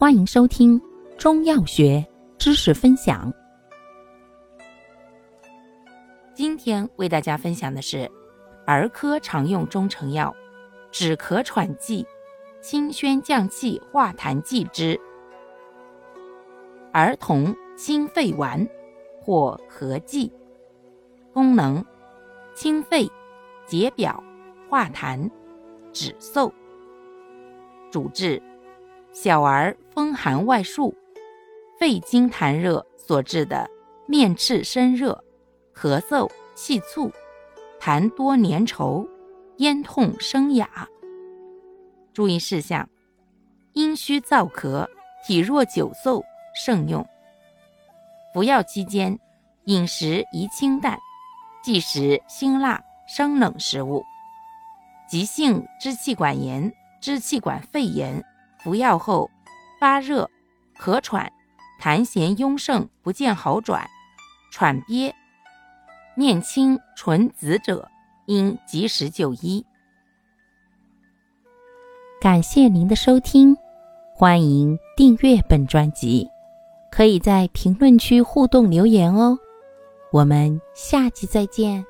欢迎收听中药学知识分享。今天为大家分享的是儿科常用中成药止咳喘剂清宣降气化痰剂之儿童清肺丸或咳剂，功能清肺、解表、化痰、止嗽。主治。小儿风寒外束、肺经痰热所致的面赤身热、咳嗽气促、痰多粘稠、咽痛声哑。注意事项：阴虚燥咳、体弱久嗽慎用。服药期间，饮食宜清淡，忌食辛辣、生冷食物。急性支气管炎、支气管肺炎。服药后发热、咳喘、痰涎壅盛不见好转、喘憋、面青唇紫者，应及时就医。感谢您的收听，欢迎订阅本专辑，可以在评论区互动留言哦。我们下期再见。